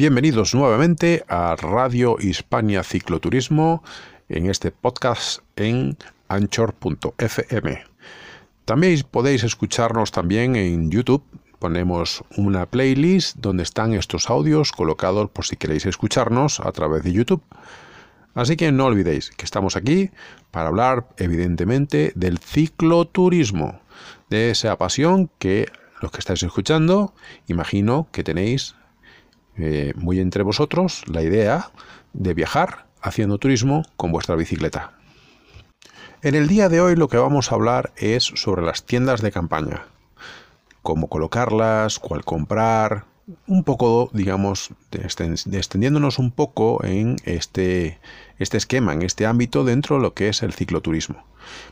Bienvenidos nuevamente a Radio Hispania Cicloturismo en este podcast en anchor.fm. También podéis escucharnos también en YouTube. Ponemos una playlist donde están estos audios colocados por si queréis escucharnos a través de YouTube. Así que no olvidéis que estamos aquí para hablar evidentemente del cicloturismo, de esa pasión que los que estáis escuchando, imagino que tenéis eh, muy entre vosotros la idea de viajar haciendo turismo con vuestra bicicleta. En el día de hoy lo que vamos a hablar es sobre las tiendas de campaña, cómo colocarlas, cuál comprar, un poco, digamos, extendiéndonos un poco en este, este esquema, en este ámbito dentro de lo que es el cicloturismo.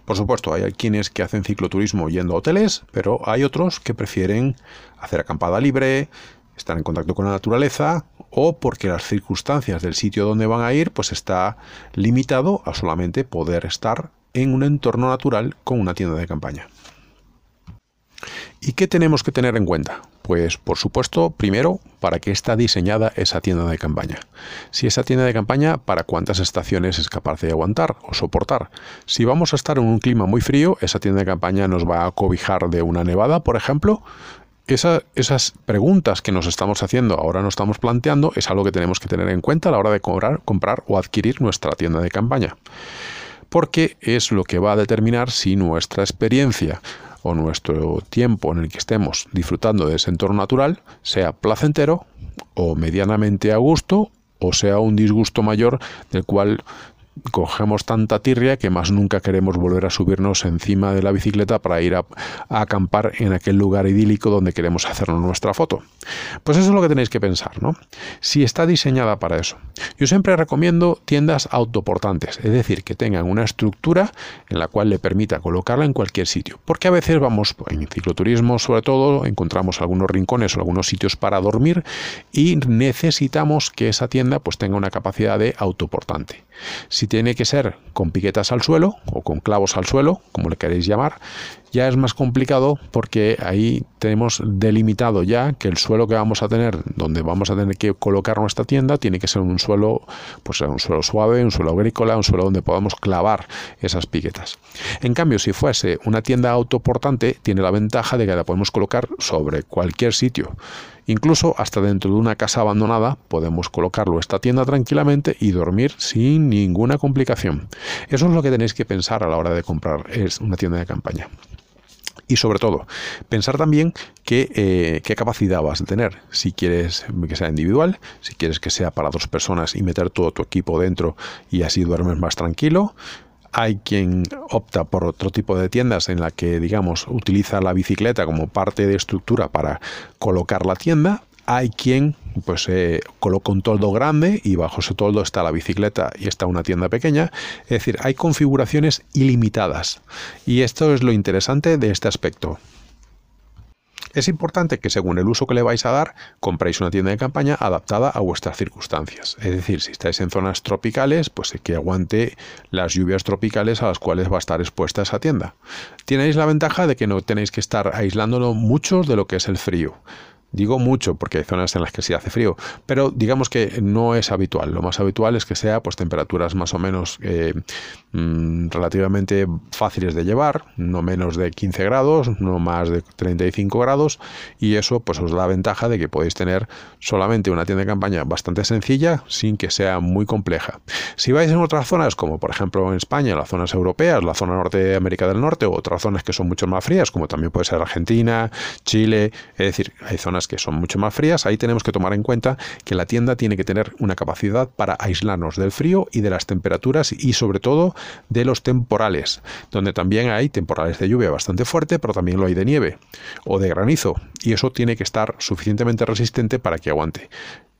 Por supuesto, hay quienes que hacen cicloturismo yendo a hoteles, pero hay otros que prefieren hacer acampada libre, estar en contacto con la naturaleza o porque las circunstancias del sitio donde van a ir pues está limitado a solamente poder estar en un entorno natural con una tienda de campaña. ¿Y qué tenemos que tener en cuenta? Pues por supuesto, primero, para qué está diseñada esa tienda de campaña. Si esa tienda de campaña, para cuántas estaciones es capaz de aguantar o soportar. Si vamos a estar en un clima muy frío, esa tienda de campaña nos va a cobijar de una nevada, por ejemplo. Esas preguntas que nos estamos haciendo, ahora nos estamos planteando, es algo que tenemos que tener en cuenta a la hora de comprar, comprar o adquirir nuestra tienda de campaña. Porque es lo que va a determinar si nuestra experiencia o nuestro tiempo en el que estemos disfrutando de ese entorno natural sea placentero o medianamente a gusto o sea un disgusto mayor del cual cogemos tanta tirria que más nunca queremos volver a subirnos encima de la bicicleta para ir a, acampar en aquel lugar idílico donde queremos hacernos nuestra foto. Pues eso es lo que tenéis que pensar, ¿no? Si está diseñada para eso. Yo siempre recomiendo tiendas autoportantes, es decir, que tengan una estructura en la cual le permita colocarla en cualquier sitio. Porque a veces vamos en cicloturismo, sobre todo, encontramos algunos rincones o algunos sitios para dormir y necesitamos que esa tienda pues tenga una capacidad de autoportante. Si tiene que ser con piquetas al suelo o con clavos al suelo, como le queréis llamar, ya es más complicado porque ahí tenemos delimitado ya que el suelo que vamos a tener, donde vamos a tener que colocar nuestra tienda, tiene que ser un suelo, pues un suelo suave, un suelo agrícola, un suelo donde podamos clavar esas piquetas. En cambio, si fuese una tienda autoportante, tiene la ventaja de que la podemos colocar sobre cualquier sitio. Incluso hasta dentro de una casa abandonada podemos colocarlo esta tienda tranquilamente y dormir sin ninguna complicación. Eso es lo que tenéis que pensar a la hora de comprar es una tienda de campaña. Y sobre todo, pensar también eh, qué capacidad vas a tener. Si quieres que sea individual, si quieres que sea para dos personas y meter todo tu equipo dentro y así duermes más tranquilo. Hay quien opta por otro tipo de tiendas en la que, digamos, utiliza la bicicleta como parte de estructura para colocar la tienda. Hay quien pues eh, coloca un toldo grande y bajo ese toldo está la bicicleta y está una tienda pequeña. Es decir, hay configuraciones ilimitadas. Y esto es lo interesante de este aspecto. Es importante que según el uso que le vais a dar, compréis una tienda de campaña adaptada a vuestras circunstancias. Es decir, si estáis en zonas tropicales, pues que aguante las lluvias tropicales a las cuales va a estar expuesta esa tienda. Tenéis la ventaja de que no tenéis que estar aislándolo mucho de lo que es el frío. Digo mucho porque hay zonas en las que sí hace frío, pero digamos que no es habitual. Lo más habitual es que sea pues temperaturas más o menos eh, mm, relativamente fáciles de llevar, no menos de 15 grados, no más de 35 grados, y eso pues os da la ventaja de que podéis tener solamente una tienda de campaña bastante sencilla sin que sea muy compleja. Si vais en otras zonas, como por ejemplo en España, las zonas europeas, la zona norte de América del Norte, o otras zonas que son mucho más frías, como también puede ser Argentina, Chile, es decir, hay zonas que son mucho más frías, ahí tenemos que tomar en cuenta que la tienda tiene que tener una capacidad para aislarnos del frío y de las temperaturas y sobre todo de los temporales, donde también hay temporales de lluvia bastante fuerte, pero también lo hay de nieve o de granizo, y eso tiene que estar suficientemente resistente para que aguante.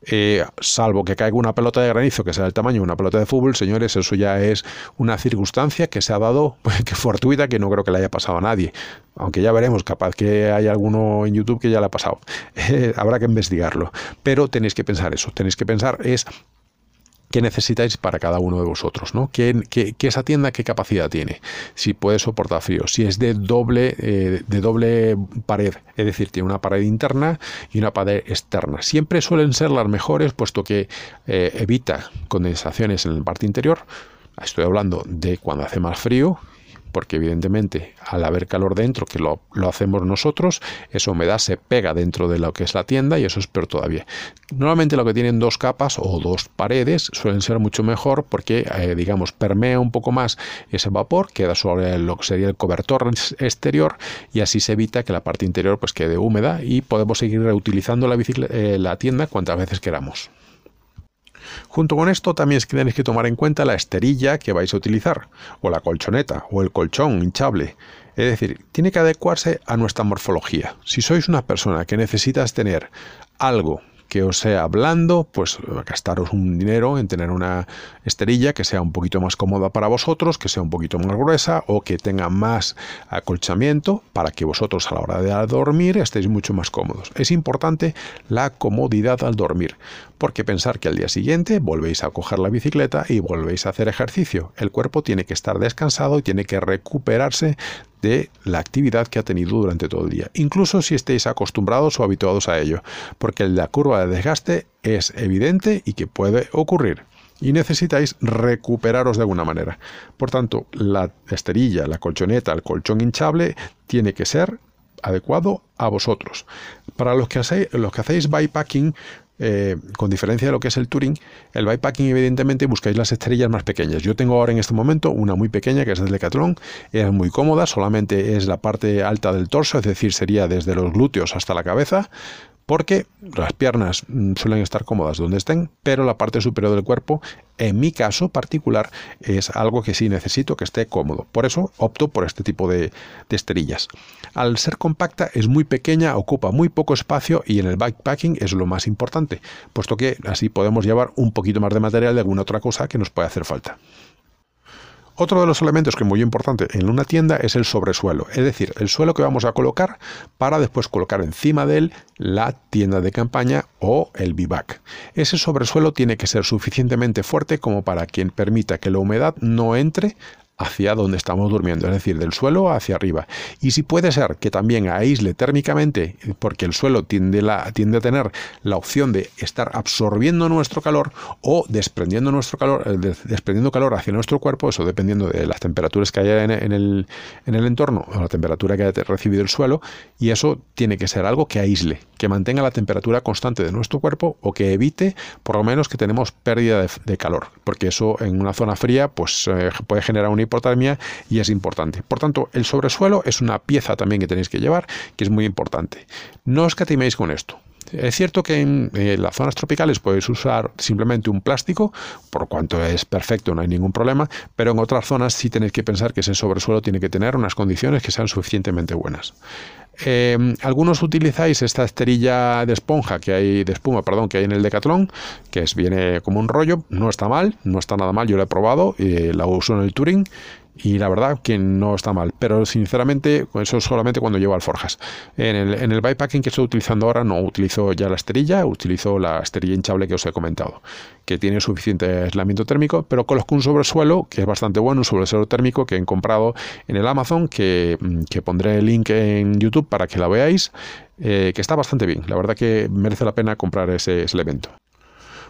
Eh, salvo que caiga una pelota de granizo que sea del tamaño de una pelota de fútbol, señores, eso ya es una circunstancia que se ha dado, pues, que fortuita, que no creo que le haya pasado a nadie. Aunque ya veremos, capaz que hay alguno en YouTube que ya le ha pasado. Eh, habrá que investigarlo. Pero tenéis que pensar eso, tenéis que pensar es qué necesitáis para cada uno de vosotros, ¿no? ¿Qué, esa tienda qué capacidad tiene? Si puede soportar frío, si es de doble, eh, de doble pared, es decir, tiene una pared interna y una pared externa. Siempre suelen ser las mejores, puesto que eh, evita condensaciones en la parte interior. Estoy hablando de cuando hace más frío porque evidentemente al haber calor dentro, que lo, hacemos nosotros, esa humedad se pega dentro de lo que es la tienda y eso es peor todavía. Normalmente lo que tienen dos capas o dos paredes suelen ser mucho mejor porque, eh, digamos, permea un poco más ese vapor, queda sobre lo que sería el cobertor exterior y así se evita que la parte interior pues quede húmeda y podemos seguir reutilizando la, eh, la tienda cuantas veces queramos. Junto con esto también tenéis que tomar en cuenta la esterilla que vais a utilizar, o la colchoneta, o el colchón hinchable. Es decir, tiene que adecuarse a nuestra morfología. Si sois una persona que necesitas tener algo que os sea blando, pues gastaros un dinero en tener una esterilla que sea un poquito más cómoda para vosotros, que sea un poquito más gruesa o que tenga más acolchamiento para que vosotros a la hora de dormir estéis mucho más cómodos. Es importante la comodidad al dormir, porque pensar que al día siguiente volvéis a coger la bicicleta y volvéis a hacer ejercicio. El cuerpo tiene que estar descansado y tiene que recuperarse de la actividad que ha tenido durante todo el día, incluso si estéis acostumbrados o habituados a ello, porque la curva de desgaste es evidente y que puede ocurrir y necesitáis recuperaros de alguna manera. Por tanto, la esterilla, la colchoneta, el colchón hinchable tiene que ser adecuado a vosotros. Para los que hacéis, los que hacéis bypacking, eh, con diferencia de lo que es el Touring, el bypacking evidentemente buscáis las estrellas más pequeñas. Yo tengo ahora en este momento una muy pequeña que es del Decathlon, es muy cómoda, solamente es la parte alta del torso, es decir, sería desde los glúteos hasta la cabeza, porque las piernas mm, suelen estar cómodas donde estén, pero la parte superior del cuerpo, en mi caso particular, es algo que sí necesito que esté cómodo. Por eso opto por este tipo de, esterillas. Al ser compacta es muy pequeña, ocupa muy poco espacio y en el backpacking es lo más importante, puesto que así podemos llevar un poquito más de material de alguna otra cosa que nos puede hacer falta. Otro de los elementos que es muy importante en una tienda es el sobresuelo, es decir, el suelo que vamos a colocar para después colocar encima de él la tienda de campaña o el bivac. Ese sobresuelo tiene que ser suficientemente fuerte como para que permita que la humedad no entre hacia donde estamos durmiendo, es decir, del suelo hacia arriba. Y si puede ser que también aísle térmicamente, porque el suelo tiende, a tener la opción de estar absorbiendo nuestro calor o desprendiendo nuestro calor, eh, desprendiendo calor hacia nuestro cuerpo, eso dependiendo de las temperaturas que haya en, el, en el entorno o la temperatura que haya recibido el suelo, y eso tiene que ser algo que aísle, que mantenga la temperatura constante de nuestro cuerpo o que evite por lo menos que tenemos pérdida de, calor, porque eso en una zona fría pues eh, puede generar un hipotermia y es importante. Por tanto, el sobresuelo es una pieza también que tenéis que llevar, que es muy importante. No os catiméis con esto. Es cierto que en, eh, las zonas tropicales podéis usar simplemente un plástico, por cuanto es perfecto, no hay ningún problema, pero en otras zonas sí tenéis que pensar que ese sobresuelo tiene que tener unas condiciones que sean suficientemente buenas. Em, algunos utilizáis esta esterilla de esponja que hay, de espuma, perdón, que hay en el Decathlon, que es, viene como un rollo, no está mal, no está nada mal, yo la he probado, y la uso en el Touring y la verdad que no está mal, pero sinceramente eso solamente cuando llevo alforjas. En el, en el bypacking que estoy utilizando ahora no utilizo ya la esterilla, utilizo la esterilla hinchable que os he comentado, que tiene suficiente aislamiento térmico, pero coloco un sobresuelo que es bastante bueno, un sobresuelo térmico que he comprado en el Amazon, que, que pondré el link en YouTube para que la veáis, eh, que está bastante bien. La verdad que merece la pena comprar ese elemento.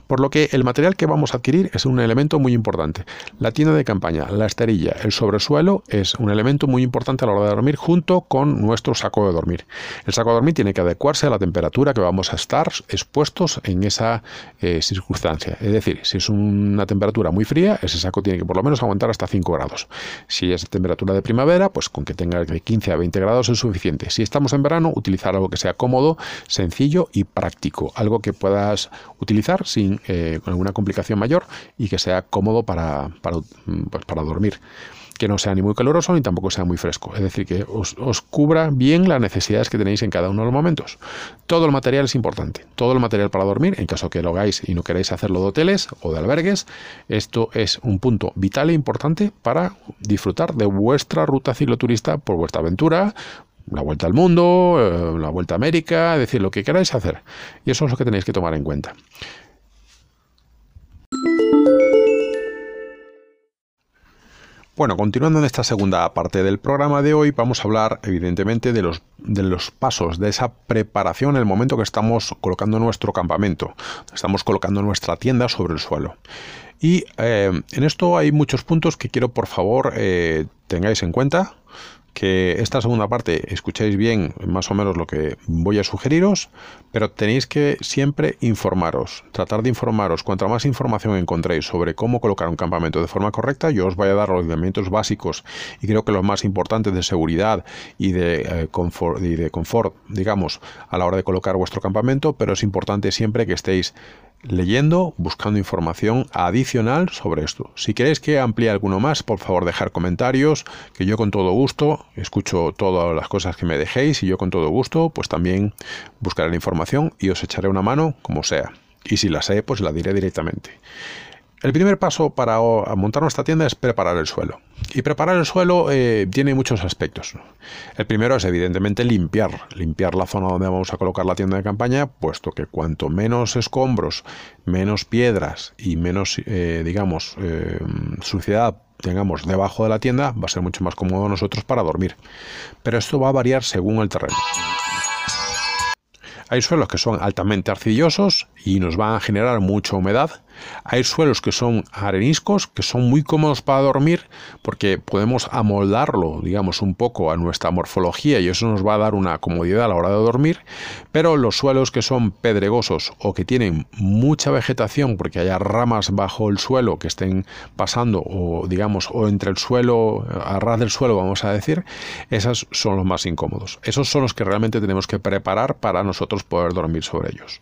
Por lo que el material que vamos a adquirir es un elemento muy importante. La tienda de campaña, la esterilla, el sobresuelo es un elemento muy importante a la hora de dormir junto con nuestro saco de dormir. El saco de dormir tiene que adecuarse a la temperatura que vamos a estar expuestos en esa eh, circunstancia. Es decir, si es una temperatura muy fría, ese saco tiene que por lo menos aguantar hasta 5 grados. Si es temperatura de primavera, pues con que tenga de 15 a 20 grados es suficiente. Si estamos en verano, utilizar algo que sea cómodo, sencillo y práctico. Algo que puedas utilizar sin eh, con alguna complicación mayor y que sea cómodo para, para, pues para dormir que no sea ni muy caluroso ni tampoco sea muy fresco. Es decir, que os, os, cubra bien las necesidades que tenéis en cada uno de los momentos. Todo el material es importante. Todo el material para dormir, en caso que lo hagáis y no queráis hacerlo de hoteles o de albergues, esto es un punto vital e importante para disfrutar de vuestra ruta cicloturista por vuestra aventura, la vuelta al mundo, eh, la vuelta a América, es decir, lo que queráis hacer. Y eso es lo que tenéis que tomar en cuenta. Bueno, continuando en esta segunda parte del programa de hoy, vamos a hablar evidentemente de los, de los pasos, de esa preparación en el momento que estamos colocando nuestro campamento, estamos colocando nuestra tienda sobre el suelo. Y eh, en esto hay muchos puntos que quiero por favor eh, tengáis en cuenta que esta segunda parte escuchéis bien más o menos lo que voy a sugeriros, pero tenéis que siempre informaros, tratar de informaros. Cuanta más información encontréis sobre cómo colocar un campamento de forma correcta, yo os voy a dar los elementos básicos y creo que los más importantes de seguridad y de, eh, confort, y de confort, digamos, a la hora de colocar vuestro campamento, pero es importante siempre que estéis leyendo, buscando información adicional sobre esto. Si queréis que amplíe alguno más, por favor dejar comentarios, que yo con todo gusto escucho todas las cosas que me dejéis y yo con todo gusto pues también buscaré la información y os echaré una mano como sea. Y si la sé, pues la diré directamente. El primer paso para montar nuestra tienda es preparar el suelo. Y preparar el suelo eh, tiene muchos aspectos. El primero es evidentemente limpiar, limpiar la zona donde vamos a colocar la tienda de campaña, puesto que cuanto menos escombros, menos piedras y menos, eh, digamos, eh, suciedad tengamos debajo de la tienda, va a ser mucho más cómodo nosotros para dormir. Pero esto va a variar según el terreno. Hay suelos que son altamente arcillosos y nos van a generar mucha humedad. Hay suelos que son areniscos, que son muy cómodos para dormir porque podemos amoldarlo, digamos, un poco a nuestra morfología y eso nos va a dar una comodidad a la hora de dormir. Pero los suelos que son pedregosos o que tienen mucha vegetación porque haya ramas bajo el suelo que estén pasando o, digamos, o entre el suelo, a ras del suelo, vamos a decir, esos son los más incómodos. Esos son los que realmente tenemos que preparar para nosotros poder dormir sobre ellos.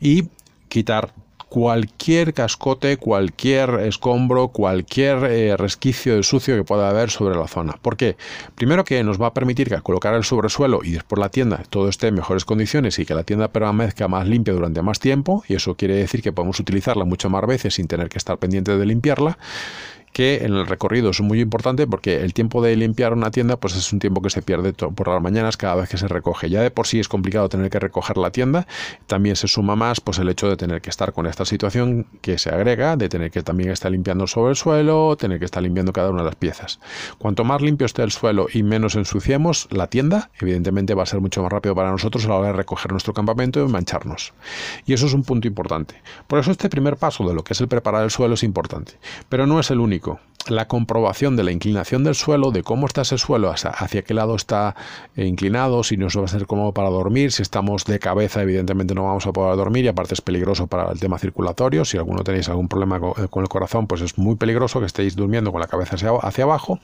Y quitar cualquier cascote, cualquier escombro, cualquier eh, resquicio de sucio que pueda haber sobre la zona. ¿Por qué? Primero que nos va a permitir que al colocar el sobresuelo y después la tienda todo esté en mejores condiciones y que la tienda permanezca más limpia durante más tiempo, y eso quiere decir que podemos utilizarla mucho más veces sin tener que estar pendiente de limpiarla que en el recorrido es muy importante porque el tiempo de limpiar una tienda pues es un tiempo que se pierde por las mañanas cada vez que se recoge. Ya de por sí es complicado tener que recoger la tienda, también se suma más pues el hecho de tener que estar con esta situación que se agrega, de tener que también estar limpiando sobre el suelo, tener que estar limpiando cada una de las piezas. Cuanto más limpio esté el suelo y menos ensuciemos la tienda, evidentemente va a ser mucho más rápido para nosotros a la hora de recoger nuestro campamento y mancharnos. Y eso es un punto importante. Por eso este primer paso de lo que es el preparar el suelo es importante, pero no es el único México. La comprobación de la inclinación del suelo, de cómo está ese suelo, hacia, qué lado está eh, inclinado, si nos va a ser cómodo para dormir, si estamos de cabeza, evidentemente no vamos a poder dormir y aparte es peligroso para el tema circulatorio. Si alguno tenéis algún problema eh, con el corazón, pues es muy peligroso que estéis durmiendo con la cabeza hacia, abajo.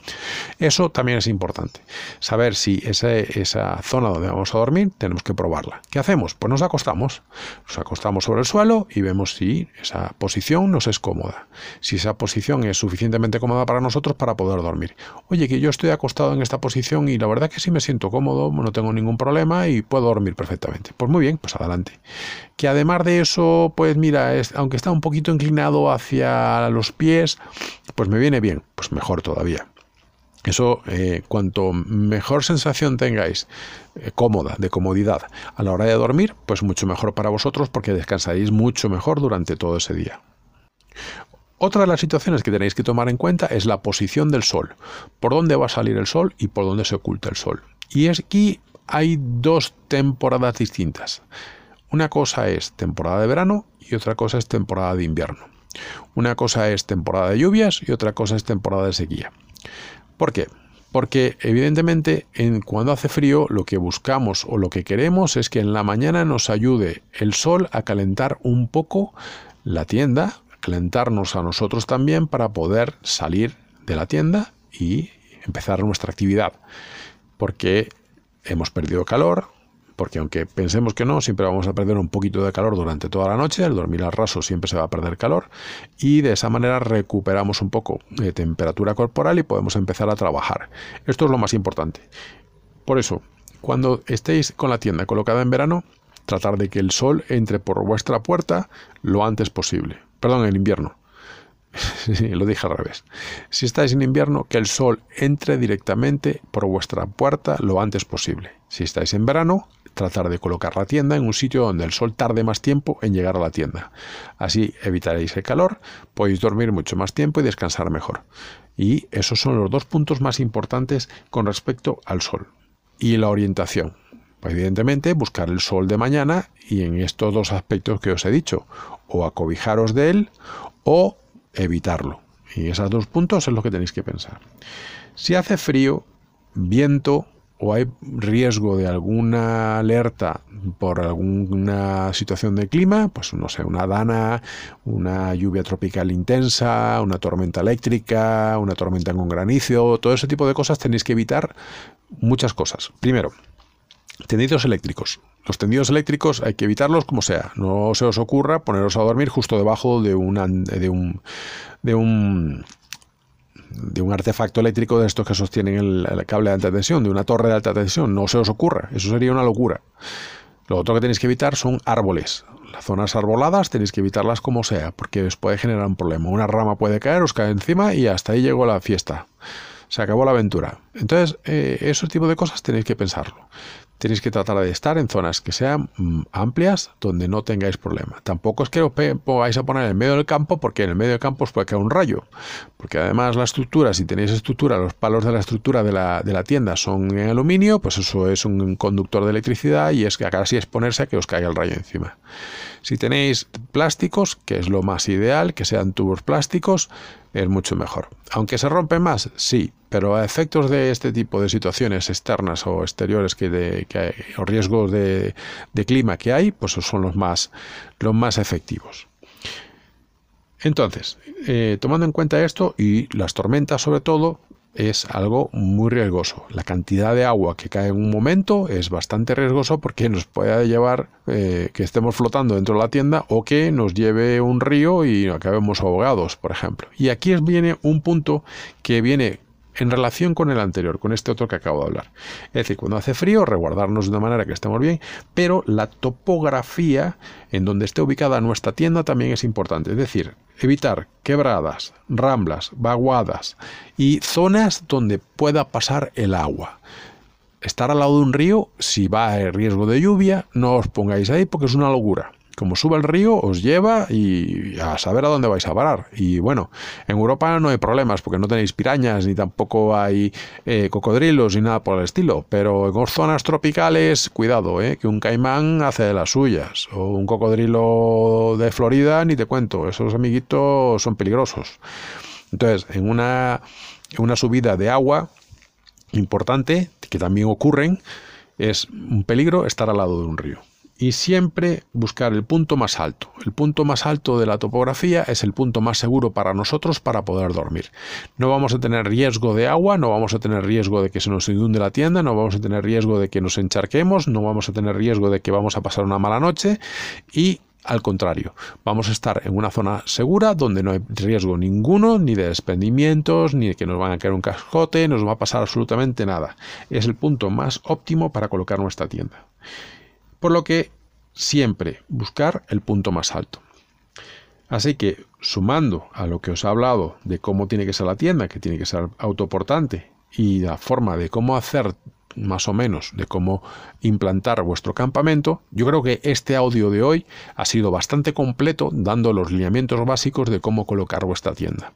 Eso también es importante. Saber si esa zona donde vamos a dormir tenemos que probarla. ¿Qué hacemos? Pues nos acostamos. Nos acostamos sobre el suelo y vemos si esa posición nos es cómoda. Si esa posición es suficientemente cómoda para nosotros para poder dormir. Oye, que yo estoy acostado en esta posición y la verdad que sí me siento cómodo, no tengo ningún problema y puedo dormir perfectamente. Pues muy bien, pues adelante. Que además de eso, pues mira, es, aunque está un poquito inclinado hacia los pies, pues me viene bien, pues mejor todavía. Eso, eh, cuanto mejor sensación tengáis, eh, cómoda, de comodidad, a la hora de dormir, pues mucho mejor para vosotros porque descansaréis mucho mejor durante todo ese día. Otra de las situaciones que tenéis que tomar en cuenta es la posición del sol, por dónde va a salir el sol y por dónde se oculta el sol. Y es aquí hay dos temporadas distintas. Una cosa es temporada de verano y otra cosa es temporada de invierno. Una cosa es temporada de lluvias y otra cosa es temporada de sequía. ¿Por qué? Porque evidentemente en, cuando hace frío lo que buscamos o lo que queremos es que en la mañana nos ayude el sol a calentar un poco la tienda, calentarnos a nosotros también para poder salir de la tienda y empezar nuestra actividad. Porque hemos perdido calor, porque aunque pensemos que no, siempre vamos a perder un poquito de calor durante toda la noche, al dormir al raso siempre se va a perder calor y de esa manera recuperamos un poco de temperatura corporal y podemos empezar a trabajar. Esto es lo más importante. Por eso, cuando estéis con la tienda colocada en verano, tratar de que el sol entre por vuestra puerta lo antes posible perdón, el invierno. lo dije al revés. Si estáis en invierno, que el sol entre directamente por vuestra puerta lo antes posible. Si estáis en verano, tratar de colocar la tienda en un sitio donde el sol tarde más tiempo en llegar a la tienda. Así evitaréis el calor, podéis dormir mucho más tiempo y descansar mejor. Y esos son los dos puntos más importantes con respecto al sol. Y la orientación. Pues evidentemente, buscar el sol de mañana y en estos dos aspectos que os he dicho, o acobijaros de él o evitarlo. Y esos dos puntos es lo que tenéis que pensar. Si hace frío, viento o hay riesgo de alguna alerta por alguna situación de clima, pues no sé, una dana, una lluvia tropical intensa, una tormenta eléctrica, una tormenta con granizo, todo ese tipo de cosas tenéis que evitar muchas cosas. Primero, tendidos eléctricos. Los tendidos eléctricos hay que evitarlos como sea. No se os ocurra poneros a dormir justo debajo de, un de un de un artefacto eléctrico de estos que sostienen el, cable de alta tensión, de una torre de alta tensión. No se os ocurra, eso sería una locura. Lo otro que tenéis que evitar son árboles. Las zonas arboladas tenéis que evitarlas como sea, porque os puede generar un problema. Una rama puede caer, os cae encima y hasta ahí llegó la fiesta. Se acabó la aventura. Entonces, eh, esos tipos de cosas tenéis que pensarlo tenéis que tratar de estar en zonas que sean mm, amplias donde no tengáis problema. Tampoco es que os vais a poner en el medio del campo porque en el medio del campo os puede caer un rayo. Porque además la estructura, si tenéis estructura, los palos de la estructura de la, de la tienda son en aluminio, pues eso es un conductor de electricidad y es que acá sí es ponerse a que os caiga el rayo encima. Si tenéis plásticos, que es lo más ideal, que sean tubos plásticos, es mucho mejor. Aunque se rompen más, sí, pero a efectos de este tipo de situaciones externas o exteriores que, de, que hay, o riesgos de, de, clima que hay, pues son los más, los más efectivos. Entonces, eh, tomando en cuenta esto y las tormentas sobre todo, es algo muy riesgoso. La cantidad de agua que cae en un momento es bastante riesgoso porque nos puede llevar eh, que estemos flotando dentro de la tienda o que nos lleve un río y acabemos ahogados, por ejemplo. Y aquí viene un punto que viene en relación con el anterior, con este otro que acabo de hablar. Es decir, cuando hace frío, reguardarnos de una manera que estemos bien, pero la topografía en donde esté ubicada nuestra tienda también es importante. Es decir, evitar quebradas, ramblas, vaguadas y zonas donde pueda pasar el agua. Estar al lado de un río, si va a riesgo de lluvia, no os pongáis ahí porque es una locura como sube el río, os lleva y a saber a dónde vais a parar. Y bueno, en Europa no hay problemas porque no tenéis pirañas ni tampoco hay eh, cocodrilos ni nada por el estilo. Pero en zonas tropicales, cuidado, eh, que un caimán hace de las suyas. O un cocodrilo de Florida, ni te cuento. Esos amiguitos son peligrosos. Entonces, en una, en una subida de agua importante, que también ocurren, es un peligro estar al lado de un río y siempre buscar el punto más alto. El punto más alto de la topografía es el punto más seguro para nosotros para poder dormir. No vamos a tener riesgo de agua, no vamos a tener riesgo de que se nos inunde la tienda, no vamos a tener riesgo de que nos encharquemos, no vamos a tener riesgo de que vamos a pasar una mala noche y al contrario, vamos a estar en una zona segura donde no hay riesgo ninguno, ni de desprendimientos, ni de que nos van a caer un cascote, no nos va a pasar absolutamente nada. Es el punto más óptimo para colocar nuestra tienda. Por lo que siempre buscar el punto más alto. Así que sumando a lo que os he hablado de cómo tiene que ser la tienda, que tiene que ser autoportante, y la forma de cómo hacer más o menos de cómo implantar vuestro campamento, yo creo que este audio de hoy ha sido bastante completo dando los lineamientos básicos de cómo colocar vuestra tienda.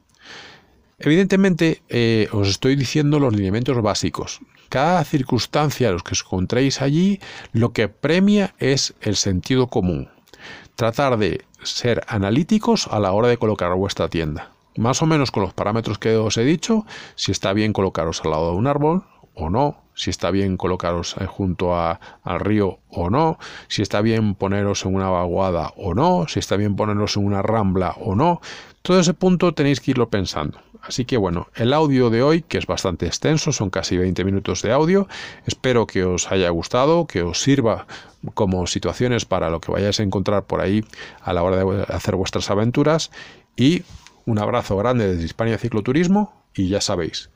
Evidentemente, eh, os estoy diciendo los lineamientos básicos. Cada circunstancia los que os encontréis allí, lo que premia es el sentido común. Tratar de ser analíticos a la hora de colocar vuestra tienda. Más o menos con los parámetros que os he dicho, si está bien colocaros al lado de un árbol o no, si está bien colocaros eh, junto al río o no, si está bien poneros en una vaguada o no, si está bien poneros en una rambla o no. Todo ese punto tenéis que irlo pensando. Así que bueno, el audio de hoy, que es bastante extenso, son casi 20 minutos de audio, espero que os haya gustado, que os sirva como situaciones para lo que vayáis a encontrar por ahí a la hora de hacer vuestras aventuras y un abrazo grande desde Hispania Cicloturismo y ya sabéis,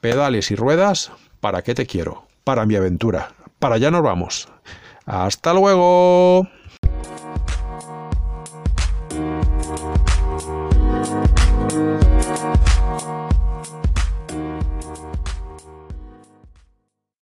pedales y ruedas, ¿para qué te quiero? Para mi aventura. Para allá nos vamos. Hasta luego.